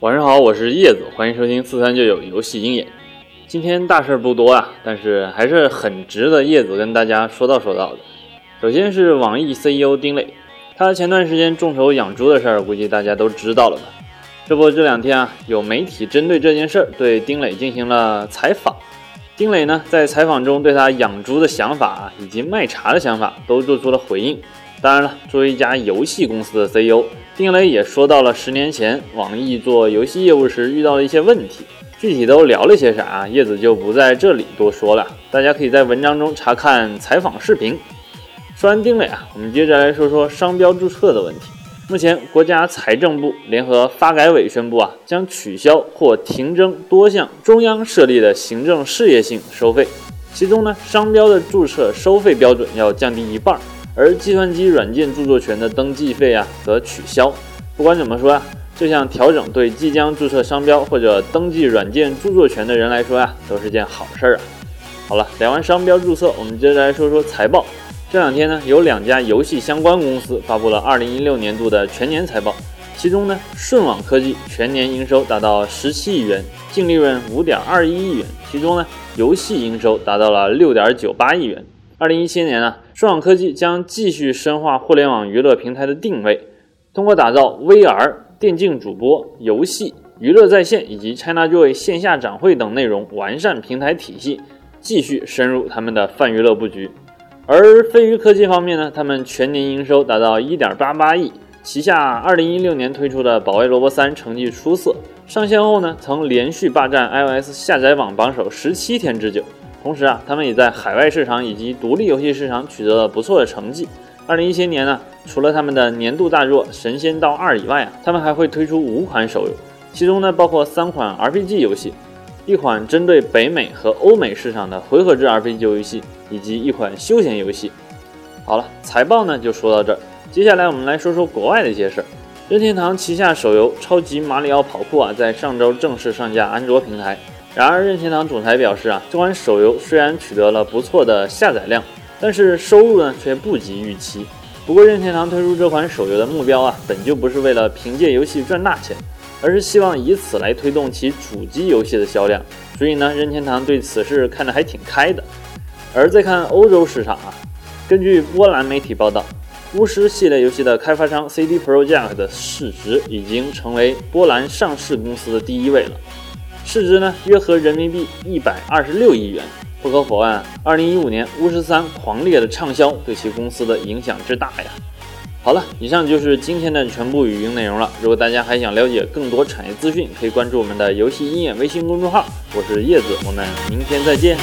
晚上好，我是叶子，欢迎收听四三就有游戏鹰眼。今天大事不多啊，但是还是很值得叶子跟大家说道说道的。首先是网易 CEO 丁磊，他前段时间众筹养猪的事儿，估计大家都知道了吧？这不这两天啊，有媒体针对这件事儿对丁磊进行了采访。丁磊呢，在采访中对他养猪的想法以及卖茶的想法都做出了回应。当然了，作为一家游戏公司的 CEO，丁磊也说到了十年前网易做游戏业务时遇到的一些问题，具体都聊了些啥，叶子就不在这里多说了，大家可以在文章中查看采访视频。说完丁磊啊，我们接着来说说商标注册的问题。目前，国家财政部联合发改委宣布啊，将取消或停征多项中央设立的行政事业性收费，其中呢，商标的注册收费标准要降低一半。而计算机软件著作权的登记费啊，则取消。不管怎么说啊，这项调整对即将注册商标或者登记软件著作权的人来说啊，都是件好事儿啊。好了，聊完商标注册，我们接着来说说财报。这两天呢，有两家游戏相关公司发布了2016年度的全年财报，其中呢，顺网科技全年营收达到17亿元，净利润5.21亿元，其中呢，游戏营收达到了6.98亿元。二零一七年呢，顺网科技将继续深化互联网娱乐平台的定位，通过打造 VR、电竞主播、游戏、娱乐在线以及 ChinaJoy 线下展会等内容完善平台体系，继续深入他们的泛娱乐布局。而飞鱼科技方面呢，他们全年营收达到一点八八亿，旗下二零一六年推出的《保卫萝卜三》成绩出色，上线后呢，曾连续霸占 iOS 下载榜榜首十七天之久。同时啊，他们也在海外市场以及独立游戏市场取得了不错的成绩。二零一七年呢，除了他们的年度大作《神仙道二》以外啊，他们还会推出五款手游，其中呢包括三款 RPG 游戏，一款针对北美和欧美市场的回合制 RPG 游戏，以及一款休闲游戏。好了，财报呢就说到这儿，接下来我们来说说国外的一些事儿。任天堂旗下手游《超级马里奥跑酷》啊，在上周正式上架安卓平台。然而，任天堂总裁表示啊，这款手游虽然取得了不错的下载量，但是收入呢却不及预期。不过，任天堂推出这款手游的目标啊，本就不是为了凭借游戏赚大钱，而是希望以此来推动其主机游戏的销量。所以呢，任天堂对此事看得还挺开的。而再看欧洲市场啊，根据波兰媒体报道，巫师系列游戏的开发商 CD Projekt 的市值已经成为波兰上市公司的第一位了。市值呢，约合人民币一百二十六亿元。不可否认，二零一五年《巫师三》狂烈的畅销对其公司的影响之大呀。好了，以上就是今天的全部语音内容了。如果大家还想了解更多产业资讯，可以关注我们的游戏鹰眼微信公众号。我是叶子，我们明天再见。